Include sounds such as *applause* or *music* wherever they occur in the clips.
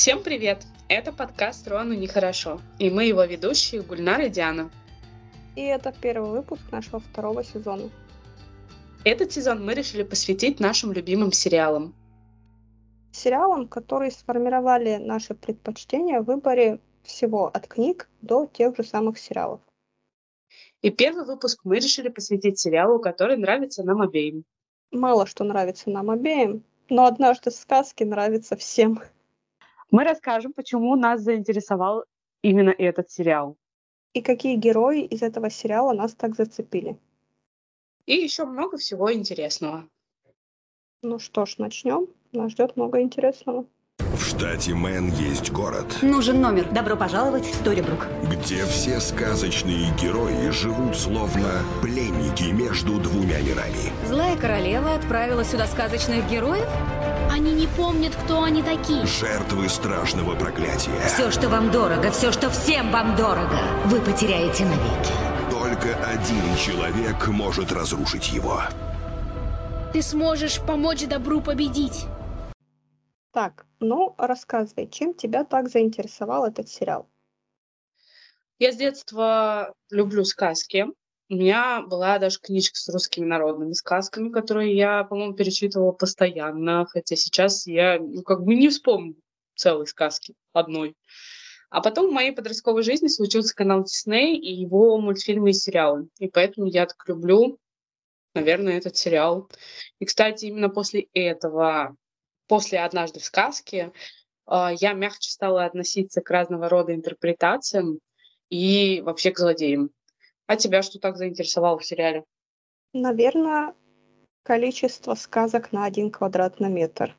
Всем привет! Это подкаст «Рону нехорошо», и мы его ведущие Гульнар и Диана. И это первый выпуск нашего второго сезона. Этот сезон мы решили посвятить нашим любимым сериалам. Сериалам, которые сформировали наши предпочтения в выборе всего от книг до тех же самых сериалов. И первый выпуск мы решили посвятить сериалу, который нравится нам обеим. Мало что нравится нам обеим, но однажды сказки нравятся всем. Мы расскажем, почему нас заинтересовал именно этот сериал. И какие герои из этого сериала нас так зацепили. И еще много всего интересного. Ну что ж, начнем. Нас ждет много интересного. В штате Мэн есть город, Нужен номер. Добро пожаловать в Сторибрук. где все сказочные герои живут словно пленники между двумя мирами. Злая королева отправила сюда сказочных героев? Они не помнят, кто они такие. Жертвы страшного проклятия. Все, что вам дорого, все, что всем вам дорого, вы потеряете навеки. Только один человек может разрушить его. Ты сможешь помочь добру победить. Так, ну рассказывай, чем тебя так заинтересовал этот сериал? Я с детства люблю сказки. У меня была даже книжка с русскими народными сказками, которые я, по-моему, перечитывала постоянно, хотя сейчас я ну, как бы не вспомню целой сказки одной. А потом в моей подростковой жизни случился канал Дисней и его мультфильмы и сериалы. И поэтому я так люблю, наверное, этот сериал. И, кстати, именно после этого, после «Однажды в сказке», а, я мягче стала относиться к разного рода интерпретациям и вообще к злодеям. А тебя что так заинтересовало в сериале? Наверное, количество сказок на один квадратный метр.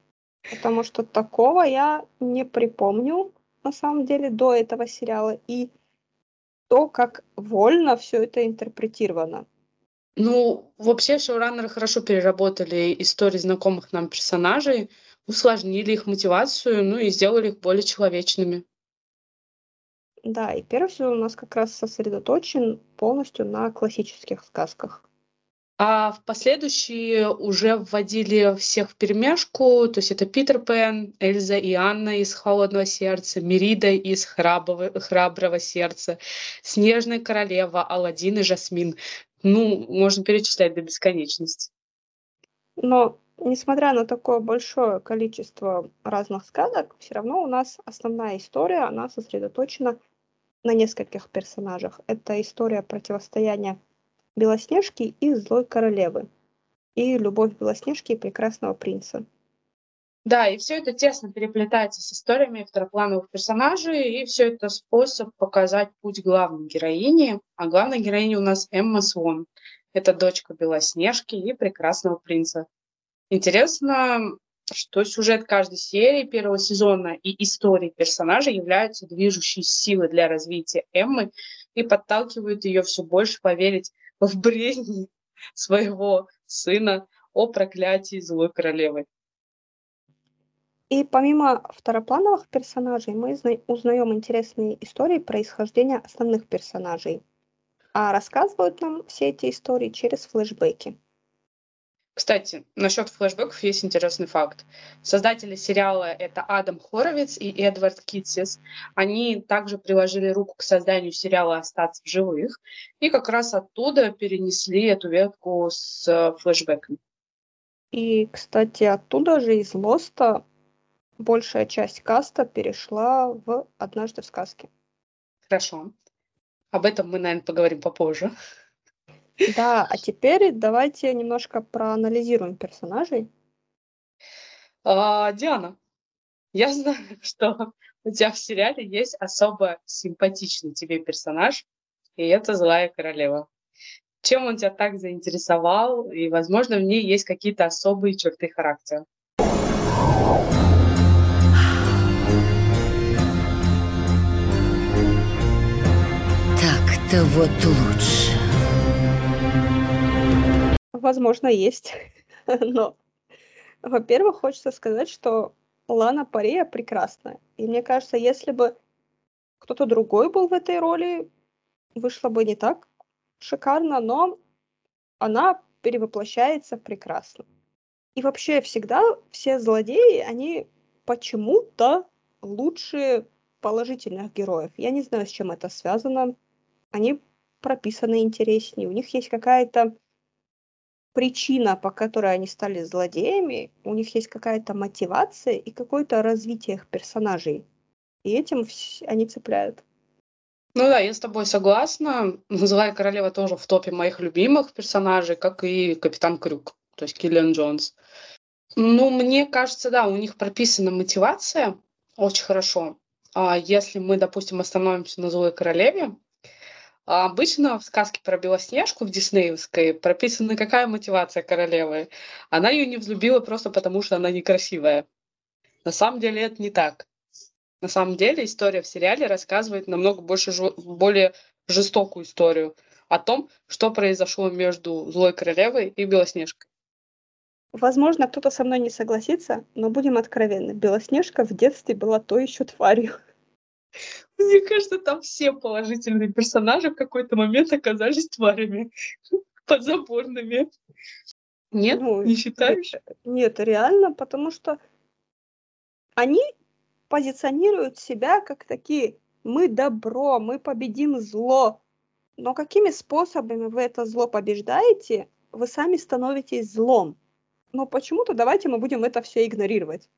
Потому что такого я не припомню, на самом деле, до этого сериала. И то, как вольно все это интерпретировано. Ну, вообще шоураннеры хорошо переработали истории знакомых нам персонажей, усложнили их мотивацию, ну и сделали их более человечными. Да, и первый сезон у нас как раз сосредоточен полностью на классических сказках. А в последующие уже вводили всех в перемешку, то есть это Питер Пен, Эльза и Анна из «Холодного сердца», Мерида из «Храброго, храброго сердца», Снежная королева, Аладдин и Жасмин. Ну, можно перечислять до бесконечности. Но, несмотря на такое большое количество разных сказок, все равно у нас основная история, она сосредоточена на нескольких персонажах. Это история противостояния Белоснежки и Злой Королевы. И любовь Белоснежки и Прекрасного Принца. Да, и все это тесно переплетается с историями второплановых персонажей, и все это способ показать путь главной героини. А главная героиня у нас Эмма Свон. Это дочка Белоснежки и Прекрасного Принца. Интересно, что сюжет каждой серии первого сезона и истории персонажей являются движущей силой для развития Эммы и подталкивают ее все больше поверить в бредни своего сына о проклятии злой королевы. И помимо второплановых персонажей, мы зна- узнаем интересные истории происхождения основных персонажей. А рассказывают нам все эти истории через флешбеки. Кстати, насчет флешбеков есть интересный факт. Создатели сериала это Адам Хоровиц и Эдвард Китсис. Они также приложили руку к созданию сериала «Остаться в живых» и как раз оттуда перенесли эту ветку с э, флешбеками. И, кстати, оттуда же из Лоста большая часть каста перешла в «Однажды в сказке». Хорошо. Об этом мы, наверное, поговорим попозже. Да, а теперь давайте немножко проанализируем персонажей. А, Диана, я знаю, *laughs* что у тебя в сериале есть особо симпатичный тебе персонаж, и это злая королева. Чем он тебя так заинтересовал, и, возможно, в ней есть какие-то особые черты характера? Так-то вот лучше. Возможно, есть. *laughs* Но, во-первых, хочется сказать, что Лана Пария прекрасная. И мне кажется, если бы кто-то другой был в этой роли, вышло бы не так шикарно, но она перевоплощается прекрасно. И вообще всегда все злодеи, они почему-то лучше положительных героев. Я не знаю, с чем это связано. Они прописаны интереснее, у них есть какая-то причина, по которой они стали злодеями, у них есть какая-то мотивация и какое-то развитие их персонажей. И этим они цепляют. Ну да, я с тобой согласна. Злая королева тоже в топе моих любимых персонажей, как и Капитан Крюк, то есть Киллиан Джонс. Ну, мне кажется, да, у них прописана мотивация очень хорошо. А если мы, допустим, остановимся на Злой королеве, а обычно в сказке про Белоснежку в Диснеевской прописана какая мотивация королевы. Она ее не взлюбила просто потому, что она некрасивая. На самом деле это не так. На самом деле история в сериале рассказывает намного больше, более жестокую историю о том, что произошло между Злой Королевой и Белоснежкой. Возможно, кто-то со мной не согласится, но будем откровенны. Белоснежка в детстве была то еще тварью. Мне кажется, там все положительные персонажи в какой-то момент оказались тварями *laughs* подзаборными. Нет, ну, не считаешь? Нет, реально, потому что они позиционируют себя как такие «мы добро, мы победим зло». Но какими способами вы это зло побеждаете, вы сами становитесь злом. Но почему-то давайте мы будем это все игнорировать.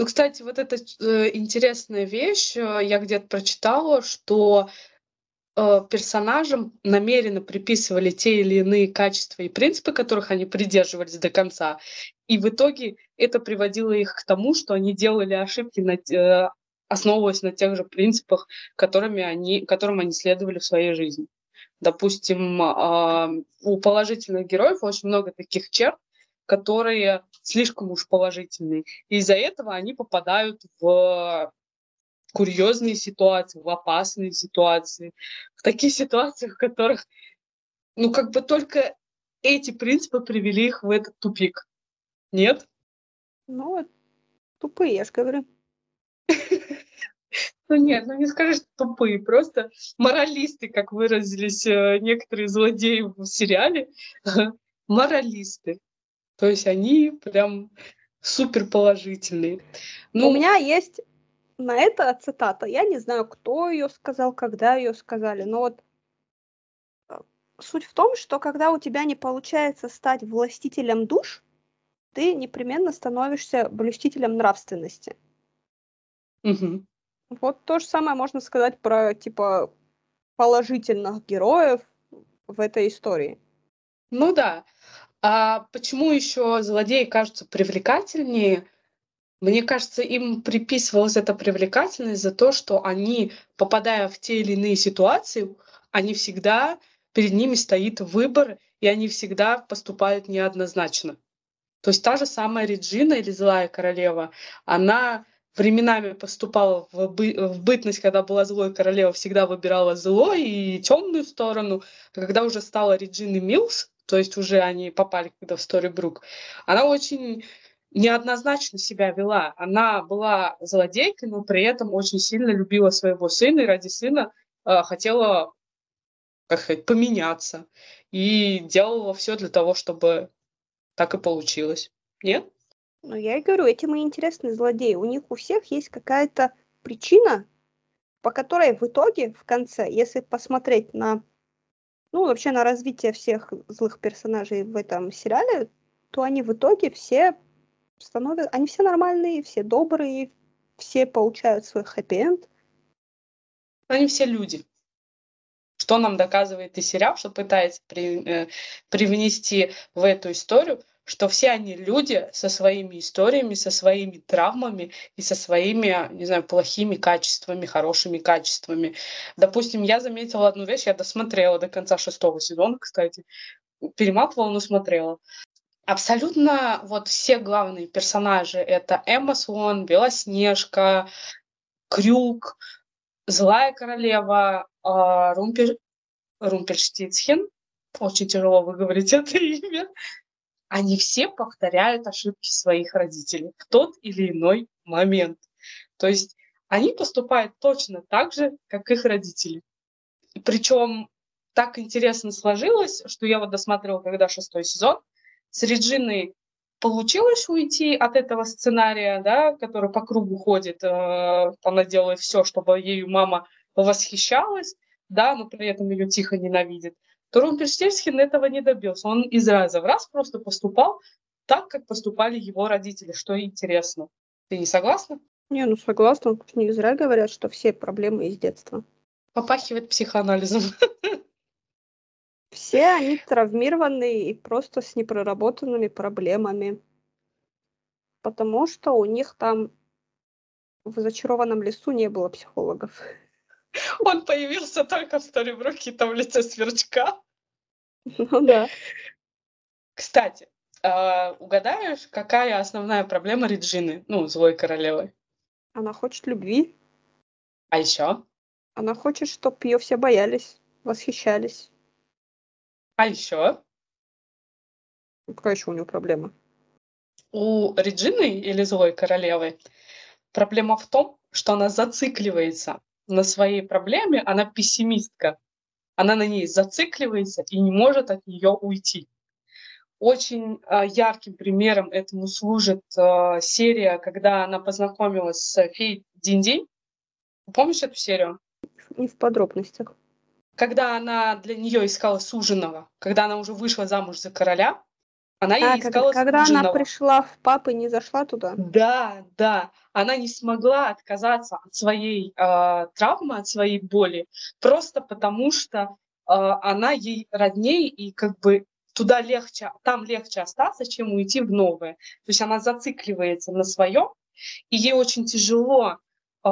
Ну, кстати, вот эта э, интересная вещь, э, я где-то прочитала, что э, персонажам намеренно приписывали те или иные качества и принципы, которых они придерживались до конца. И в итоге это приводило их к тому, что они делали ошибки, на, э, основываясь на тех же принципах, которыми они, которым они следовали в своей жизни. Допустим, э, у положительных героев очень много таких черт, которые слишком уж положительные. И из-за этого они попадают в курьезные ситуации, в опасные ситуации, в такие ситуации, в которых, ну, как бы только эти принципы привели их в этот тупик. Нет? Ну, тупые, я же говорю. Ну нет, ну не скажешь, тупые, просто моралисты, как выразились э, некоторые злодеи в сериале, *laughs* моралисты. То есть они прям супер положительные. Ну, У меня есть на это цитата. Я не знаю, кто ее сказал, когда ее сказали, но вот э, суть в том, что когда у тебя не получается стать властителем душ, ты непременно становишься блюстителем нравственности. Угу. Вот то же самое можно сказать про типа положительных героев в этой истории. Ну да. А почему еще злодеи кажутся привлекательнее? Мне кажется, им приписывалась эта привлекательность за то, что они, попадая в те или иные ситуации, они всегда перед ними стоит выбор, и они всегда поступают неоднозначно. То есть та же самая Реджина или Злая Королева, она временами поступала в, бы, в бытность, когда была злой королева, всегда выбирала зло и темную сторону. А когда уже стала Реджиной Милс, то есть уже они попали когда в Сторибрук, она очень неоднозначно себя вела. Она была злодейкой, но при этом очень сильно любила своего сына и ради сына э, хотела, как сказать, поменяться. И делала все для того, чтобы так и получилось. Нет? Ну, я и говорю, этим и интересны злодеи. У них у всех есть какая-то причина, по которой в итоге, в конце, если посмотреть на, ну, вообще на развитие всех злых персонажей в этом сериале, то они в итоге все становятся, они все нормальные, все добрые, все получают свой хэппи-энд. Они все люди что нам доказывает и сериал, что пытается при, э, привнести в эту историю, что все они люди со своими историями, со своими травмами и со своими, не знаю, плохими качествами, хорошими качествами. Допустим, я заметила одну вещь, я досмотрела до конца шестого сезона, кстати, перематывала, но смотрела. Абсолютно вот все главные персонажи — это Эмма Слон, Белоснежка, Крюк, Злая королева, а, Румпель, Румпельштицхен, очень тяжело выговорить это *laughs* имя, они все повторяют ошибки своих родителей в тот или иной момент. То есть они поступают точно так же, как их родители. Причем так интересно сложилось, что я вот досматривала, когда шестой сезон, с Реджиной получилось уйти от этого сценария, да, который по кругу ходит, э, она делает все, чтобы ею мама восхищалась, да, но при этом ее тихо ненавидит, Румпельштельцхен этого не добился. Он из раза в раз просто поступал так, как поступали его родители, что интересно. Ты не согласна? Не, ну согласна. Не зря говорят, что все проблемы из детства. Попахивает психоанализом. *laughs* Все они травмированные и просто с непроработанными проблемами. Потому что у них там в зачарованном лесу не было психологов. Он появился только в Storybrooke там в лице сверчка. Ну да. Кстати, э, угадаешь, какая основная проблема Реджины, ну, злой королевы? Она хочет любви. А еще? Она хочет, чтобы ее все боялись, восхищались. А еще? Какая еще у нее проблема? У Реджины или злой королевы проблема в том, что она зацикливается на своей проблеме, она пессимистка. Она на ней зацикливается и не может от нее уйти. Очень э, ярким примером этому служит э, серия, когда она познакомилась с феей Динди. Помнишь эту серию? Не в подробностях когда она для нее искала суженого, когда она уже вышла замуж за короля, она А, искала когда, когда она пришла в папы, не зашла туда? Да, да. Она не смогла отказаться от своей э, травмы, от своей боли, просто потому что э, она ей роднее и как бы туда легче, там легче остаться, чем уйти в новое. То есть она зацикливается на своем, и ей очень тяжело э,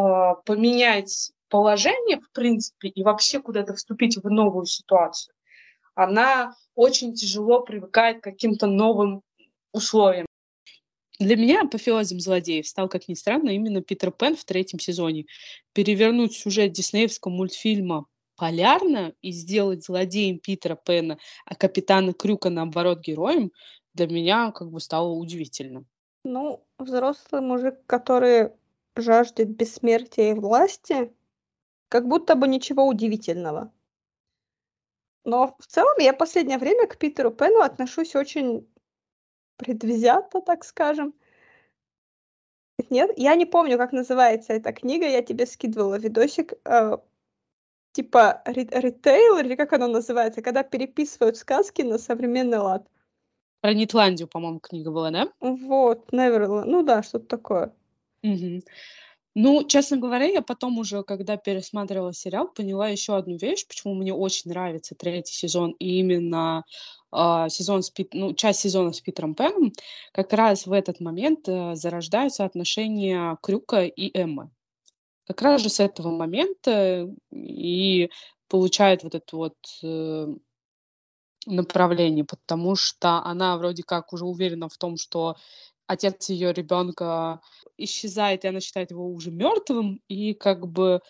поменять положение, в принципе, и вообще куда-то вступить в новую ситуацию. Она очень тяжело привыкает к каким-то новым условиям. Для меня апофеозом злодеев стал, как ни странно, именно Питер Пен в третьем сезоне. Перевернуть сюжет диснеевского мультфильма полярно и сделать злодеем Питера Пена, а капитана Крюка, наоборот, героем, для меня как бы стало удивительно. Ну, взрослый мужик, который жаждет бессмертия и власти, как будто бы ничего удивительного. Но в целом я последнее время к Питеру Пену отношусь очень предвзято, так скажем. Нет, я не помню, как называется эта книга, я тебе скидывала видосик, э, типа ритейл, или как оно называется, когда переписывают сказки на современный лад. Про Нитландию, по-моему, книга была, да? Вот, Неверленд, ну да, что-то такое. Угу. Ну, честно говоря, я потом уже, когда пересматривала сериал, поняла еще одну вещь, почему мне очень нравится третий сезон и именно э, сезон с Пит... ну, часть сезона с Питером Пеном. Как раз в этот момент э, зарождаются отношения Крюка и Эммы. Как раз же с этого момента и получает вот это вот э, направление, потому что она вроде как уже уверена в том, что отец ее ребенка исчезает, и она считает его уже мертвым, и как бы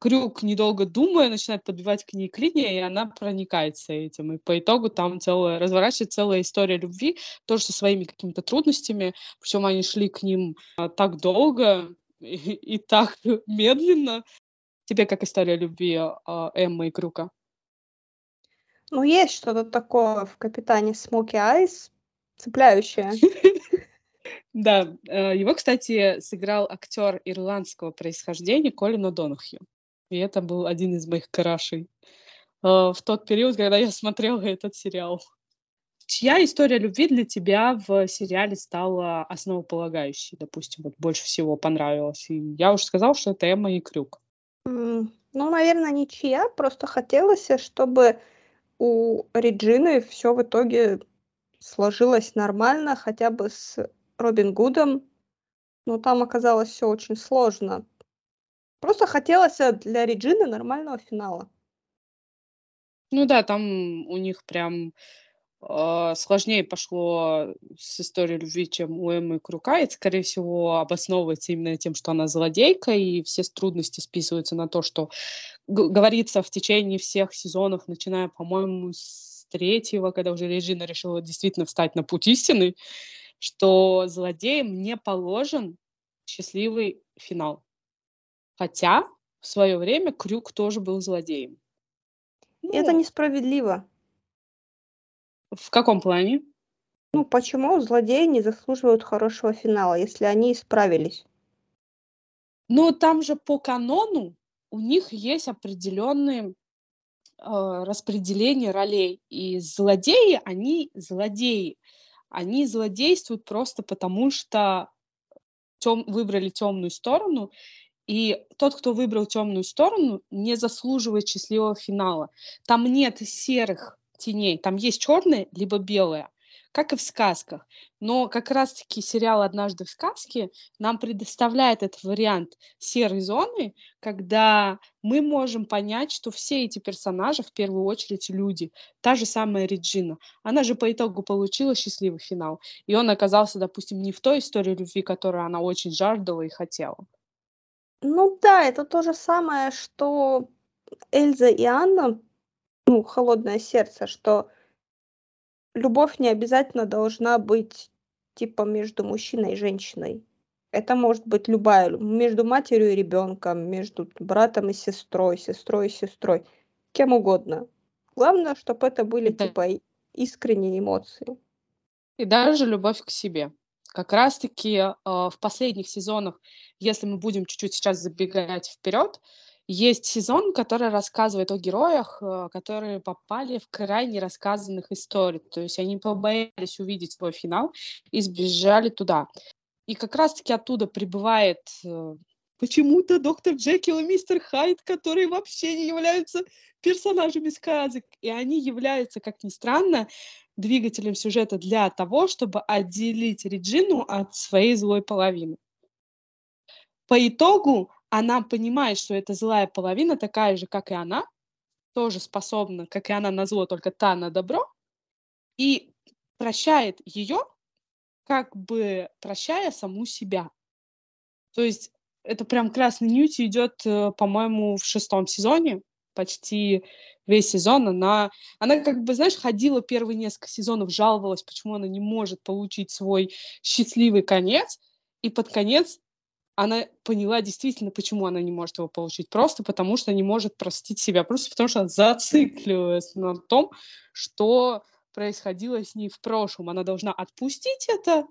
Крюк, недолго думая, начинает подбивать к ней клинья, и она проникается этим. И по итогу там целая, разворачивается целая история любви, тоже со своими какими-то трудностями. Причем они шли к ним а, так долго и, *laughs* и так медленно. Тебе как история любви а, Эммы и Крюка? Ну, есть что-то такое в «Капитане Смоки Айс», цепляющее. *laughs* Да, э, его, кстати, сыграл актер ирландского происхождения Колин О'Донахью. И это был один из моих крашей э, в тот период, когда я смотрела этот сериал. Чья история любви для тебя в сериале стала основополагающей, допустим, вот больше всего понравилась? И я уже сказала, что это Эмма и Крюк. Ну, наверное, ничья. Просто хотелось, чтобы у Реджины все в итоге сложилось нормально, хотя бы с Робин Гудом, но там оказалось все очень сложно. Просто хотелось э, для Реджины нормального финала. Ну да, там у них прям э, сложнее пошло с историей любви, чем у Эммы Крука. Это, скорее всего, обосновывается именно тем, что она злодейка, и все трудности списываются на то, что говорится в течение всех сезонов, начиная, по-моему, с третьего, когда уже Режина решила действительно встать на путь истины, что злодеям не положен счастливый финал. Хотя в свое время Крюк тоже был злодеем. Ну, Это несправедливо. В каком плане? Ну, почему злодеи не заслуживают хорошего финала, если они исправились? Ну, там же по канону у них есть определенные э, распределение ролей. И злодеи, они злодеи. Они злодействуют просто потому, что тем, выбрали темную сторону, и тот, кто выбрал темную сторону, не заслуживает счастливого финала. Там нет серых теней, там есть черное либо белое как и в сказках. Но как раз-таки сериал «Однажды в сказке» нам предоставляет этот вариант серой зоны, когда мы можем понять, что все эти персонажи в первую очередь люди. Та же самая Реджина. Она же по итогу получила счастливый финал. И он оказался, допустим, не в той истории любви, которую она очень жаждала и хотела. Ну да, это то же самое, что Эльза и Анна, ну, холодное сердце, что любовь не обязательно должна быть типа между мужчиной и женщиной. Это может быть любая, между матерью и ребенком, между братом и сестрой, сестрой и сестрой, кем угодно. Главное, чтобы это были да. типа искренние эмоции. И даже любовь к себе. Как раз-таки э, в последних сезонах, если мы будем чуть-чуть сейчас забегать вперед, есть сезон, который рассказывает о героях, э, которые попали в крайне рассказанных историй. То есть они побоялись увидеть свой финал и сбежали туда. И как раз-таки оттуда прибывает э, почему-то доктор Джекил и мистер Хайд, которые вообще не являются персонажами сказок. И они являются, как ни странно, двигателем сюжета для того, чтобы отделить Реджину от своей злой половины. По итогу она понимает, что эта злая половина такая же, как и она, тоже способна, как и она на зло, только та на добро, и прощает ее, как бы прощая саму себя. То есть это прям красной нитью идет, э, по-моему, в шестом сезоне, почти весь сезон. Она, она как бы, знаешь, ходила первые несколько сезонов, жаловалась, почему она не может получить свой счастливый конец, и под конец она поняла действительно, почему она не может его получить. Просто потому, что не может простить себя. Просто потому, что она зациклилась на том, что происходило с ней в прошлом. Она должна отпустить это,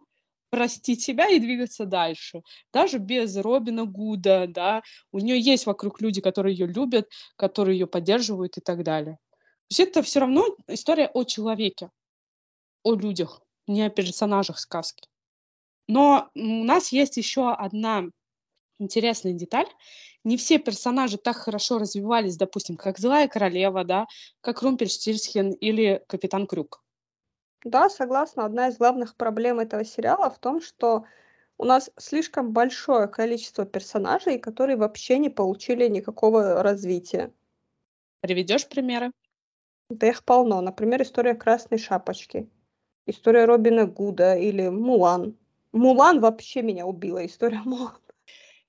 простить себя и двигаться дальше. Даже без Робина Гуда, да, у нее есть вокруг люди, которые ее любят, которые ее поддерживают и так далее. То есть это все равно история о человеке, о людях, не о персонажах сказки. Но у нас есть еще одна интересная деталь. Не все персонажи так хорошо развивались, допустим, как Злая Королева, да, как Румпельштильцхен или Капитан Крюк. Да, согласна. Одна из главных проблем этого сериала в том, что у нас слишком большое количество персонажей, которые вообще не получили никакого развития. Приведешь примеры? Да их полно. Например, история Красной Шапочки, история Робина Гуда или Мулан. Мулан вообще меня убила, история Мулан.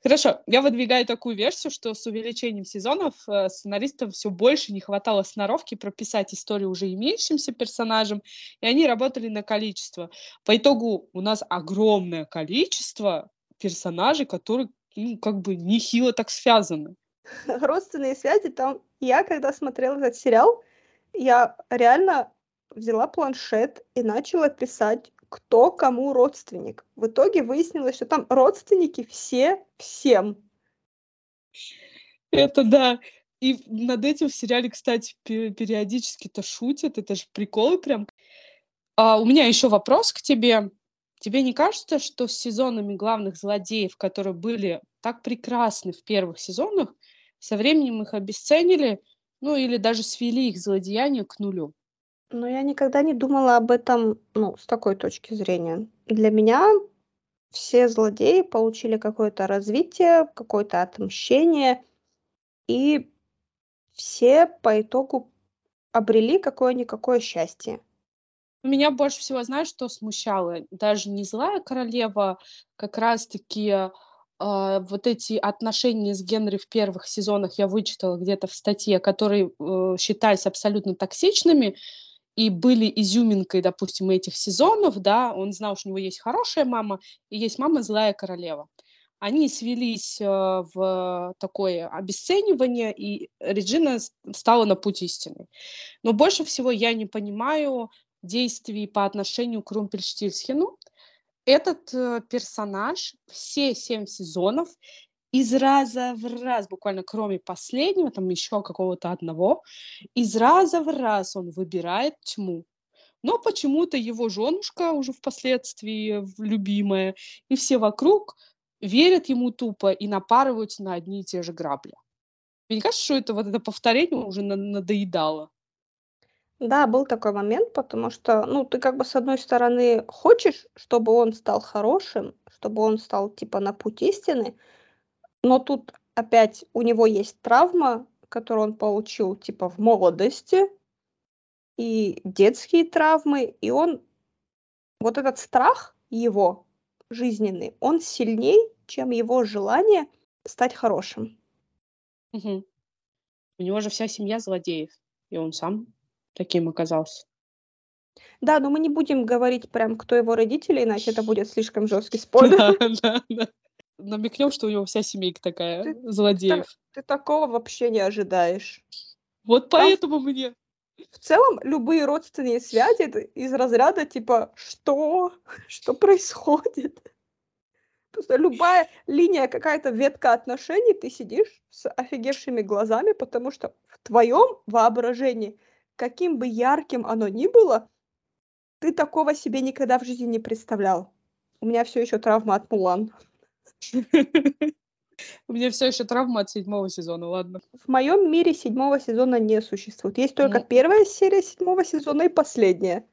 Хорошо, я выдвигаю такую версию, что с увеличением сезонов э, сценаристам все больше не хватало сноровки прописать историю уже имеющимся персонажам, и они работали на количество. По итогу у нас огромное количество персонажей, которые ну, как бы нехило так связаны. *laughs* Родственные связи там... Я, когда смотрела этот сериал, я реально взяла планшет и начала писать кто кому родственник. В итоге выяснилось, что там родственники все всем. Это да. И над этим в сериале, кстати, периодически-то шутят. Это же приколы прям. А, у меня еще вопрос к тебе. Тебе не кажется, что с сезонами главных злодеев, которые были так прекрасны в первых сезонах, со временем их обесценили, ну или даже свели их злодеяние к нулю? Но я никогда не думала об этом, ну, с такой точки зрения. Для меня все злодеи получили какое-то развитие, какое-то отмщение, и все по итогу обрели какое-никакое счастье. Меня больше всего, знаешь, что смущало? Даже не злая королева, как раз-таки э, вот эти отношения с Генри в первых сезонах я вычитала где-то в статье, которые э, считались абсолютно токсичными, и были изюминкой, допустим, этих сезонов, да, он знал, что у него есть хорошая мама и есть мама злая королева. Они свелись э, в такое обесценивание, и Реджина стала на путь истины. Но больше всего я не понимаю, действий по отношению к Румпельштильцхену. Этот э, персонаж все семь сезонов из раза в раз, буквально кроме последнего, там еще какого-то одного, из раза в раз он выбирает тьму. Но почему-то его женушка уже впоследствии любимая, и все вокруг верят ему тупо и напарываются на одни и те же грабли. Мне кажется, что это вот это повторение уже надоедало. Да, был такой момент, потому что, ну, ты как бы с одной стороны хочешь, чтобы он стал хорошим, чтобы он стал типа на путь истины, но тут опять у него есть травма, которую он получил типа в молодости, и детские травмы, и он вот этот страх его жизненный, он сильней, чем его желание стать хорошим. Угу. У него же вся семья злодеев, и он сам таким оказался. Да, но мы не будем говорить прям, кто его родители, иначе это будет слишком жесткий *laughs* спойлер. Да, да, да. Намекнем, что у него вся семейка такая, ты, злодеев. Ты, ты такого вообще не ожидаешь. Вот поэтому мне в целом любые родственные связи из разряда типа что? Что происходит? Просто любая линия, какая-то ветка отношений, ты сидишь с офигевшими глазами, потому что в твоем воображении, каким бы ярким оно ни было, ты такого себе никогда в жизни не представлял. У меня все еще травма от Мулан. У меня все еще травма от седьмого сезона, ладно. В моем мире седьмого сезона не существует. Есть только ну... первая серия седьмого сезона и последняя.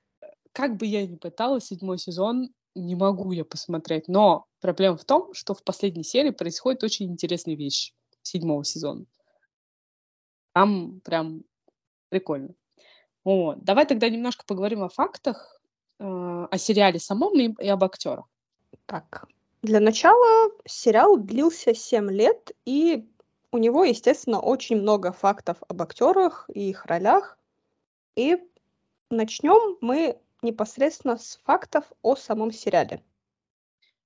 Как бы я ни пыталась, седьмой сезон не могу я посмотреть. Но проблема в том, что в последней серии происходит очень интересная вещь седьмого сезона. Там прям прикольно. Вот. Давай тогда немножко поговорим о фактах, э, о сериале самом и, и об актерах. Так, для начала сериал длился 7 лет, и у него, естественно, очень много фактов об актерах и их ролях. И начнем мы непосредственно с фактов о самом сериале.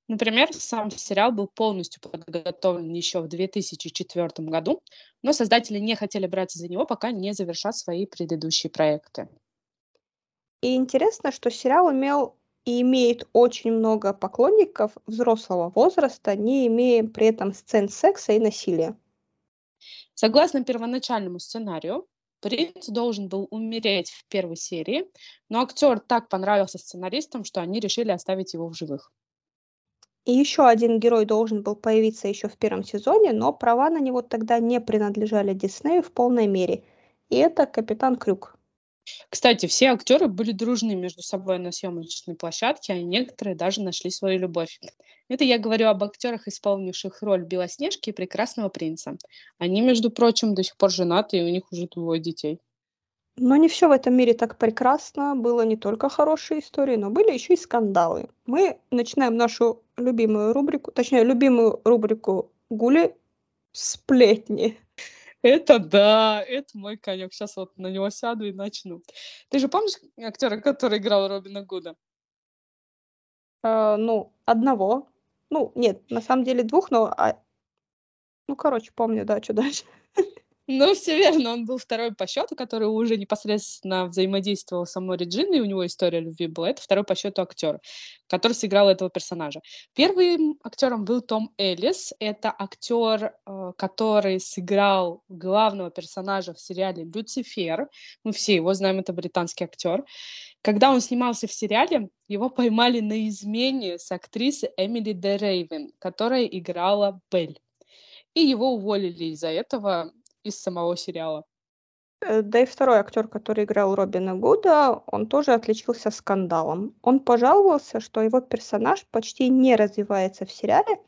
Например, сам сериал был полностью подготовлен еще в 2004 году, но создатели не хотели браться за него, пока не завершат свои предыдущие проекты. И интересно, что сериал имел и имеет очень много поклонников взрослого возраста, не имея при этом сцен секса и насилия. Согласно первоначальному сценарию, принц должен был умереть в первой серии, но актер так понравился сценаристам, что они решили оставить его в живых. И еще один герой должен был появиться еще в первом сезоне, но права на него тогда не принадлежали Диснею в полной мере. И это Капитан Крюк. Кстати, все актеры были дружны между собой на съемочной площадке, а некоторые даже нашли свою любовь. Это я говорю об актерах, исполнивших роль Белоснежки и Прекрасного принца. Они, между прочим, до сих пор женаты, и у них уже двое детей. Но не все в этом мире так прекрасно. Было не только хорошие истории, но были еще и скандалы. Мы начинаем нашу любимую рубрику, точнее, любимую рубрику Гули «Сплетни». Это да, это мой конек. Сейчас вот на него сяду и начну. Ты же помнишь актера, который играл Робина Гуда? Э, ну, одного. Ну, нет, на самом деле двух, но... А... Ну, короче, помню, да, что дальше. *laughs* Ну, все верно, он был второй по счету, который уже непосредственно взаимодействовал с самой Реджиной, у него история любви была. Это второй по счету актер, который сыграл этого персонажа. Первым актером был Том Эллис. Это актер, э, который сыграл главного персонажа в сериале «Люцифер». Мы все его знаем, это британский актер. Когда он снимался в сериале, его поймали на измене с актрисой Эмили Де Рейвен, которая играла Белль. И его уволили из-за этого из самого сериала. Э, да и второй актер, который играл Робина Гуда, он тоже отличился скандалом. Он пожаловался, что его персонаж почти не развивается в сериале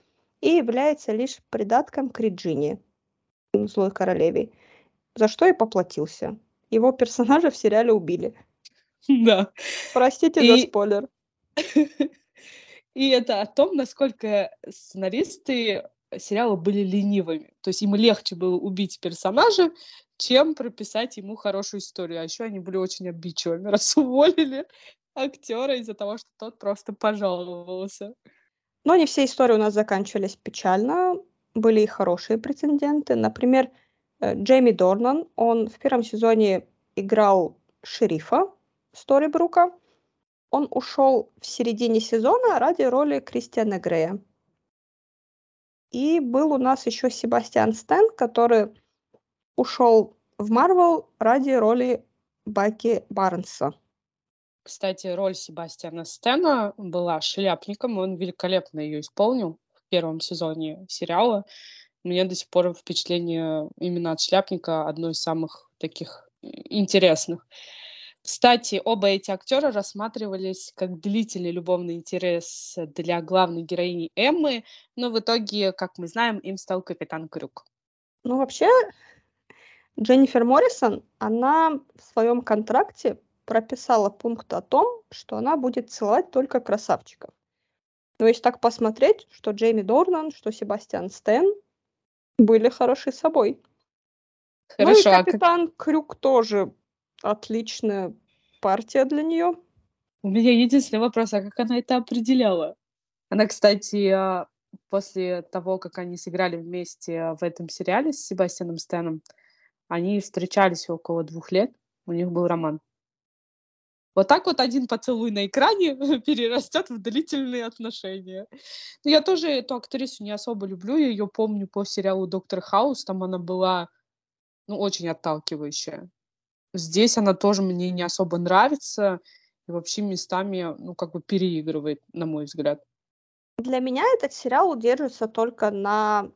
и является лишь придатком к Реджине, злой королеве, за что и поплатился. Его персонажа в сериале убили. Да. Простите и... за спойлер. *laughs* И это о том, насколько сценаристы сериала были ленивыми. То есть им легче было убить персонажа, чем прописать ему хорошую историю. А еще они были очень обидчивыми, *laughs* раз уволили актера из-за того, что тот просто пожаловался. Но не все истории у нас заканчивались печально. Были и хорошие прецеденты. Например, э, Джейми Дорнан, он в первом сезоне играл шерифа Сторибрука, он ушел в середине сезона ради роли Кристиана Грея. И был у нас еще Себастьян Стэн, который ушел в Марвел ради роли Баки Барнса. Кстати, роль Себастьяна Стена была шляпником, он великолепно ее исполнил в первом сезоне сериала. У меня до сих пор впечатление именно от шляпника одно из самых таких интересных. Кстати, оба эти актера рассматривались как длительный любовный интерес для главной героини Эммы, но в итоге, как мы знаем, им стал капитан Крюк. Ну, вообще, Дженнифер Моррисон, она в своем контракте прописала пункт о том, что она будет целовать только красавчиков. Но если так посмотреть, что Джейми Дорнан, что Себастьян Стэн были хороши собой. Хорошо. Ну и капитан а как... Крюк тоже отличная партия для нее. У меня единственный вопрос, а как она это определяла? Она, кстати, а, после того, как они сыграли вместе в этом сериале с Себастьяном Стэном, они встречались около двух лет, у них был роман. Вот так вот один поцелуй на экране *laughs* перерастет в длительные отношения. Но я тоже эту актрису не особо люблю. Я ее помню по сериалу «Доктор Хаус». Там она была ну, очень отталкивающая. Здесь она тоже мне не особо нравится. И вообще местами, ну, как бы переигрывает, на мой взгляд. Для меня этот сериал держится только на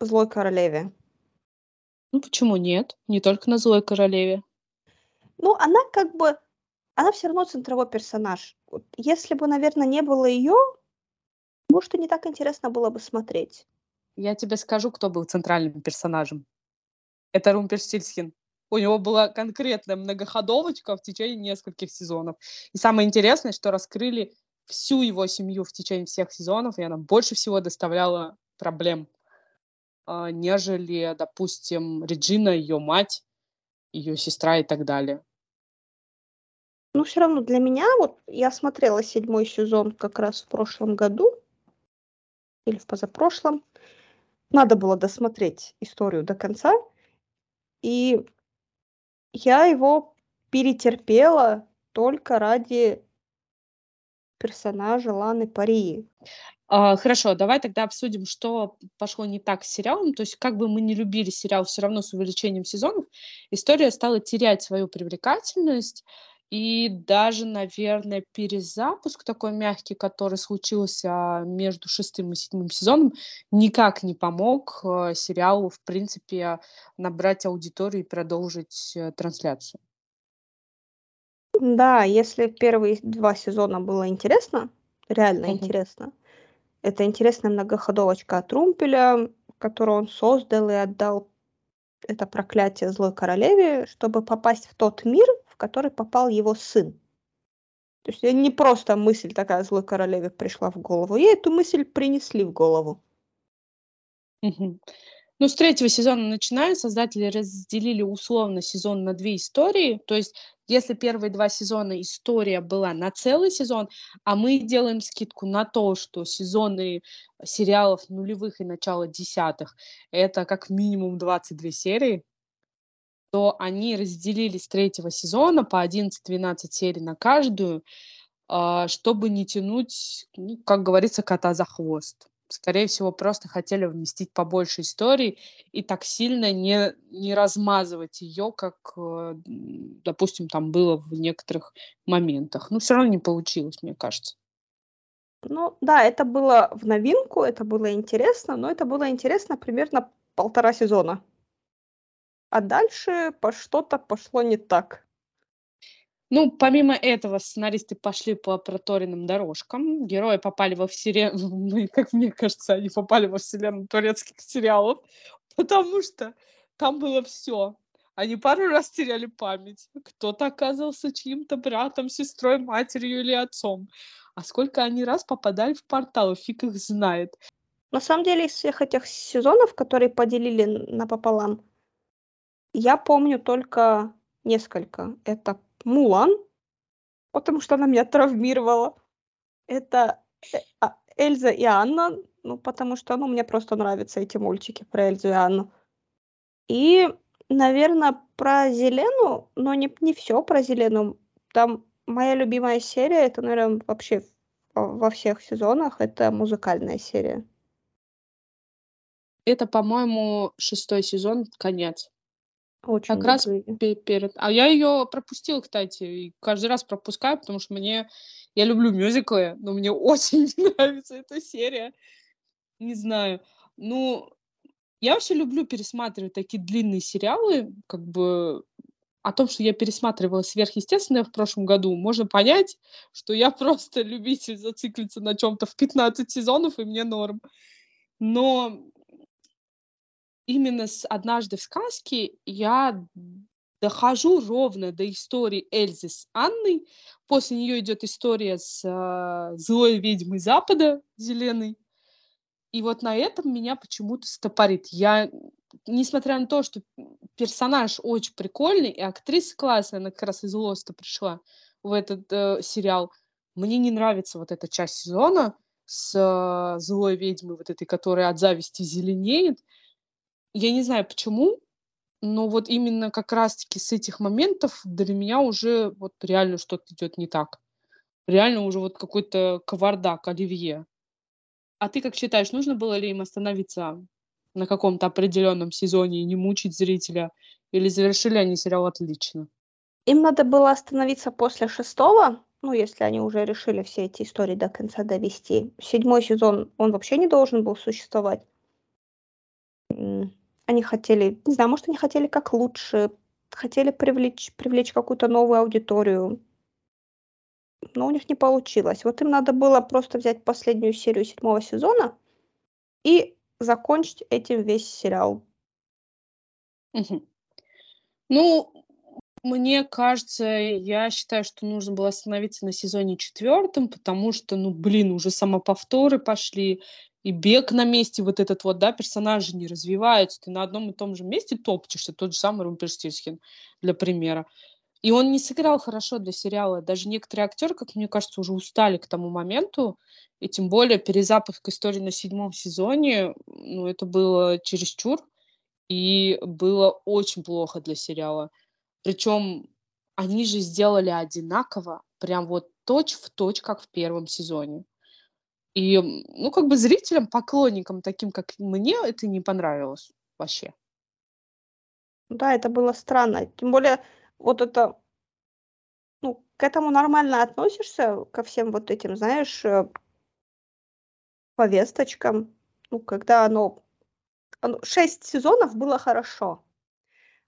«Злой королеве». Ну, почему нет? Не только на «Злой королеве». Ну, она как бы она все равно центровой персонаж. Вот если бы, наверное, не было ее, может, и не так интересно было бы смотреть. Я тебе скажу, кто был центральным персонажем. Это Румперстильсхин. У него была конкретная многоходовочка в течение нескольких сезонов. И самое интересное, что раскрыли всю его семью в течение всех сезонов, и она больше всего доставляла проблем, а, нежели, допустим, Реджина, ее мать, ее сестра и так далее. Ну, все равно для меня, вот я смотрела седьмой сезон как раз в прошлом году, или в позапрошлом. Надо было досмотреть историю до конца. И я его перетерпела только ради персонажа Ланы Парии. А, хорошо, давай тогда обсудим, что пошло не так с сериалом. То есть, как бы мы не любили сериал, все равно с увеличением сезонов история стала терять свою привлекательность. И даже, наверное, перезапуск такой мягкий, который случился между шестым и седьмым сезоном, никак не помог э, сериалу, в принципе, набрать аудиторию и продолжить э, трансляцию. Да, если первые два сезона было интересно, реально mm-hmm. интересно, это интересная многоходовочка от Румпеля, которую он создал и отдал это проклятие злой королеве, чтобы попасть в тот мир, который попал его сын. То есть не просто мысль такая злой королеве пришла в голову, ей эту мысль принесли в голову. Ну, с третьего сезона начиная, создатели разделили условно сезон на две истории. То есть, если первые два сезона история была на целый сезон, а мы делаем скидку на то, что сезоны сериалов нулевых и начала десятых это как минимум 22 серии, то они разделили с третьего сезона по 11-12 серий на каждую, а, чтобы не тянуть, ну, как говорится, кота за хвост. Скорее всего, просто хотели вместить побольше историй и так сильно не, не размазывать ее, как, э, допустим, там было в некоторых моментах. Но все равно не получилось, мне кажется. Ну да, это было в новинку, это было интересно, но это было интересно примерно полтора сезона. А дальше по что-то пошло не так. Ну, помимо этого, сценаристы пошли по проторенным дорожкам. Герои попали во вселенную, *laughs* ну, как мне кажется, они попали во вселенную турецких сериалов, *laughs* потому что там было все. Они пару раз теряли память. Кто-то оказывался чьим-то братом, сестрой, матерью или отцом. А сколько они раз попадали в портал, фиг их знает. На самом деле, из всех этих сезонов, которые поделили напополам, я помню только несколько. Это Мулан, потому что она меня травмировала. Это э, а, Эльза и Анна, ну, потому что, ну, мне просто нравятся эти мультики про Эльзу и Анну. И, наверное, про Зелену, но не, не все про Зелену. Там моя любимая серия, это, наверное, вообще во всех сезонах, это музыкальная серия. Это, по-моему, шестой сезон, конец. Очень Как раз пе- перед... А я ее пропустила, кстати, и каждый раз пропускаю, потому что мне... Я люблю мюзиклы, но мне *laughs* очень нравится эта серия. Не знаю. Ну, я вообще люблю пересматривать такие длинные сериалы, как бы о том, что я пересматривала сверхъестественное в прошлом году, можно понять, что я *laughs* просто любитель зациклиться на чем-то в 15 сезонов, и мне норм. Но именно с «Однажды в сказке» я дохожу ровно до истории Эльзы с Анной. После нее идет история с а, злой ведьмой Запада, Зеленой. И вот на этом меня почему-то стопорит. Я, несмотря на то, что персонаж очень прикольный, и актриса классная, она как раз из Лоста пришла в этот э, сериал, мне не нравится вот эта часть сезона с э, злой ведьмой, вот этой, которая от зависти зеленеет. Я не знаю почему, но вот именно как раз-таки с этих моментов для меня уже вот реально что-то идет не так. Реально уже вот какой-то кавардак, оливье. А ты как считаешь, нужно было ли им остановиться на каком-то определенном сезоне и не мучить зрителя? Или завершили они сериал отлично? Им надо было остановиться после шестого, ну, если они уже решили все эти истории до конца довести. Седьмой сезон, он вообще не должен был существовать. Они хотели, не знаю, может, они хотели как лучше, хотели привлечь, привлечь какую-то новую аудиторию. Но у них не получилось. Вот им надо было просто взять последнюю серию седьмого сезона и закончить этим весь сериал. Мгм. Ну, мне кажется, я считаю, что нужно было остановиться на сезоне четвертом, потому что, ну, блин, уже самоповторы пошли, и бег на месте вот этот вот, да, персонажи не развиваются, ты на одном и том же месте топчешься, тот же самый Румпельштильцхен, для примера. И он не сыграл хорошо для сериала. Даже некоторые актеры, как мне кажется, уже устали к тому моменту, и тем более перезапуск истории на седьмом сезоне, ну, это было чересчур, и было очень плохо для сериала. Причем они же сделали одинаково, прям вот точь в точь, как в первом сезоне. И, ну, как бы зрителям, поклонникам, таким как мне, это не понравилось вообще. Да, это было странно. Тем более, вот это, ну, к этому нормально относишься, ко всем вот этим, знаешь, э, повесточкам. Ну, когда оно... Шесть сезонов было хорошо.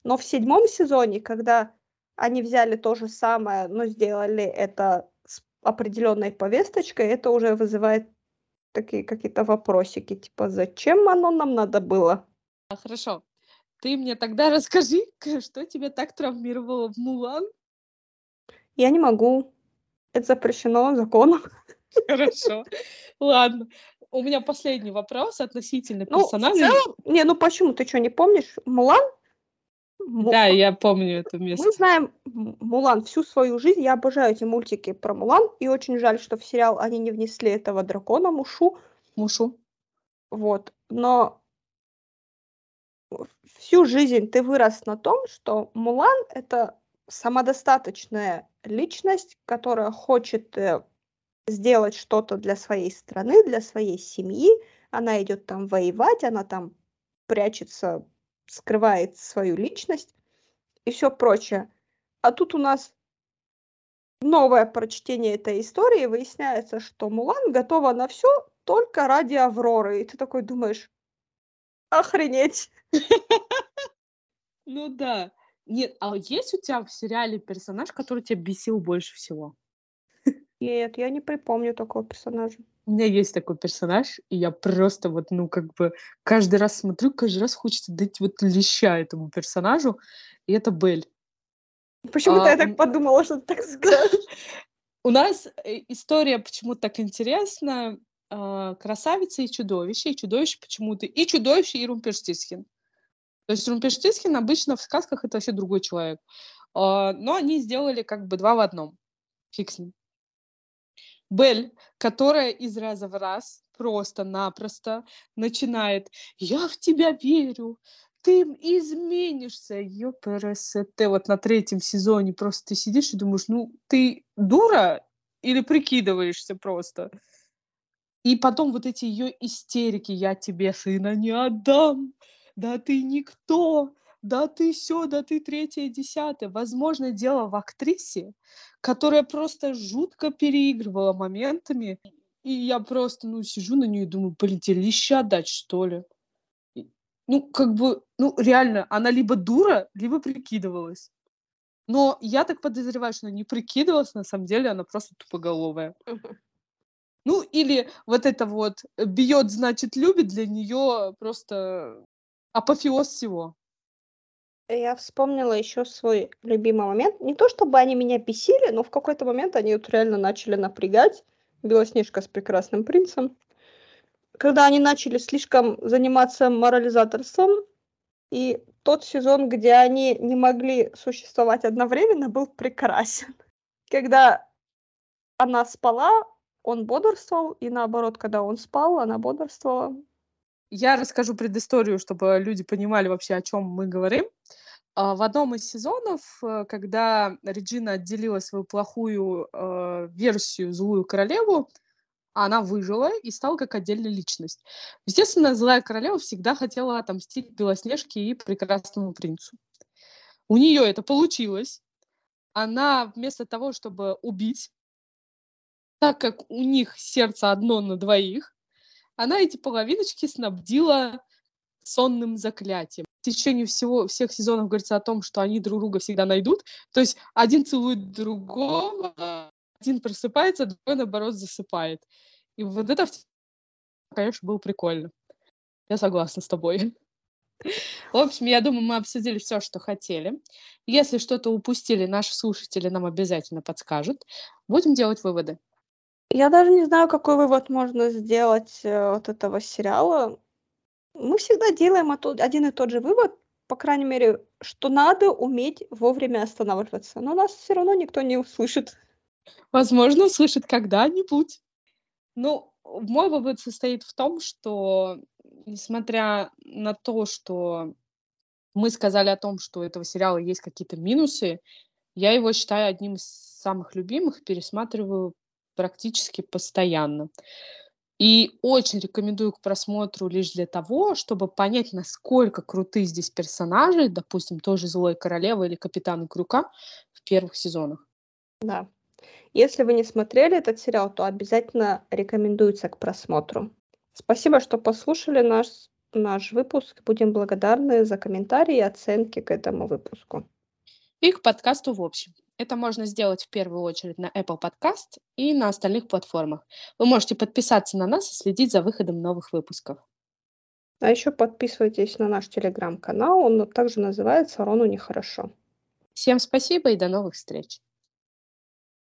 Но в седьмом сезоне, когда они взяли то же самое, но сделали это с определенной повесточкой, это уже вызывает такие какие-то вопросики, типа, зачем оно нам надо было? А, Хорошо. Ты мне тогда *laughs* расскажи, что тебя так травмировало в Мулан? Я не могу. Это запрещено законом. *laughs* Хорошо. Ладно. У меня последний вопрос относительно Ну, в персонажей. целом, не, ну почему, ты что, не помнишь? Мулан? Да, я помню это место. Мы знаем Мулан всю свою жизнь. Я обожаю эти мультики про Мулан. И очень жаль, что в сериал они не внесли этого дракона Мушу. Мушу. Вот. Но всю жизнь ты вырос на том, что Мулан — это самодостаточная личность, которая хочет э, сделать что-то для своей страны, для своей семьи. Она идет там воевать, она там прячется, скрывает свою личность и все прочее. А тут у нас новое прочтение этой истории, выясняется, что Мулан готова на все только ради Авроры. И ты такой думаешь, охренеть. Ну да. Нет, а есть у тебя в сериале персонаж, который тебя бесил больше всего? Нет, я не припомню такого персонажа. У меня есть такой персонаж, и я просто вот, ну, как бы каждый раз смотрю, каждый раз хочется дать вот леща этому персонажу, и это Бель. Почему-то А, я так подумала, что ты так скажешь. У нас э, история почему-то так интересна. а, Красавица и чудовище, и чудовище почему-то, и чудовище, и Румпельштильцхен. То есть Румпельштильцхен обычно в сказках это вообще другой человек. А, Но они сделали как бы два в одном. Фиг с ним. Бель, которая из раза в раз просто-напросто начинает «Я в тебя верю, ты изменишься, ёпрст. Вот на третьем сезоне просто ты сидишь и думаешь, ну, ты дура или прикидываешься просто? И потом вот эти ее истерики, я тебе сына не отдам, да ты никто, да ты все, да ты третье, десятое. Возможно, дело в актрисе, которая просто жутко переигрывала моментами. И я просто, ну, сижу на нее и думаю, блин, тебе леща дать, что ли? Ну, как бы, ну, реально, она либо дура, либо прикидывалась. Но я так подозреваю, что она не прикидывалась, на самом деле она просто тупоголовая. Ну, или вот это вот бьет, значит, любит, для нее просто апофеоз всего. Я вспомнила еще свой любимый момент. Не то чтобы они меня бесили, но в какой-то момент они вот реально начали напрягать. Белоснежка с прекрасным принцем. Когда они начали слишком заниматься морализаторством, и тот сезон, где они не могли существовать одновременно, был прекрасен. Когда она спала, он бодрствовал, и наоборот, когда он спал, она бодрствовала. Я расскажу предысторию, чтобы люди понимали вообще, о чем мы говорим. А, в одном из сезонов, э, когда Реджина отделила свою плохую э, версию злую королеву, она выжила и стала как отдельная личность. Естественно, злая королева всегда хотела отомстить Белоснежке и прекрасному принцу. У нее это получилось. Она вместо того, чтобы убить, так как у них сердце одно на двоих, она эти половиночки снабдила сонным заклятием. В течение всего, всех сезонов говорится о том, что они друг друга всегда найдут. То есть один целует другого, один просыпается, другой, наоборот, засыпает. И вот это, конечно, было прикольно. Я согласна с тобой. В общем, я думаю, мы обсудили все, что хотели. Если что-то упустили, наши слушатели нам обязательно подскажут. Будем делать выводы. Я даже не знаю, какой вывод можно сделать э, от этого сериала. Мы всегда делаем один и тот же вывод, по крайней мере, что надо уметь вовремя останавливаться. Но нас все равно никто не услышит. Возможно, услышит когда-нибудь. Ну, мой вывод состоит в том, что, несмотря на то, что мы сказали о том, что у этого сериала есть какие-то минусы, я его считаю одним из самых любимых, пересматриваю практически постоянно. И очень рекомендую к просмотру лишь для того, чтобы понять, насколько круты здесь персонажи, допустим, тоже Злой Королева или Капитан Крюка в первых сезонах. Да. Если вы не смотрели этот сериал, то обязательно рекомендуется к просмотру. Спасибо, что послушали наш, наш выпуск. Будем благодарны за комментарии и оценки к этому выпуску. И к подкасту в общем. Это можно сделать в первую очередь на Apple Podcast и на остальных платформах. Вы можете подписаться на нас и следить за выходом новых выпусков. А еще подписывайтесь на наш телеграм-канал, он также называется «Рону нехорошо». Всем спасибо и до новых встреч.